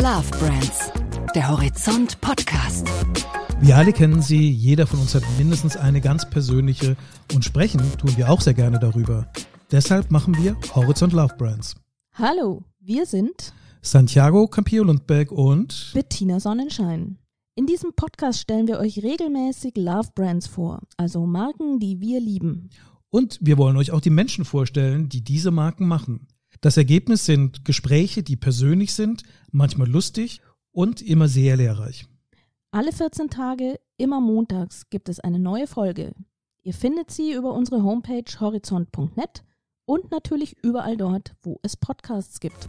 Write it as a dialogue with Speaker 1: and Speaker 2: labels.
Speaker 1: Love Brands, der Horizont Podcast.
Speaker 2: Wir alle kennen sie, jeder von uns hat mindestens eine ganz persönliche und sprechen tun wir auch sehr gerne darüber. Deshalb machen wir Horizont Love Brands.
Speaker 3: Hallo, wir sind
Speaker 2: Santiago Campillo Lundberg und
Speaker 3: Bettina Sonnenschein. In diesem Podcast stellen wir euch regelmäßig Love Brands vor, also Marken, die wir lieben.
Speaker 2: Und wir wollen euch auch die Menschen vorstellen, die diese Marken machen. Das Ergebnis sind Gespräche, die persönlich sind, manchmal lustig und immer sehr lehrreich.
Speaker 3: Alle 14 Tage, immer montags, gibt es eine neue Folge. Ihr findet sie über unsere Homepage horizont.net und natürlich überall dort, wo es Podcasts gibt.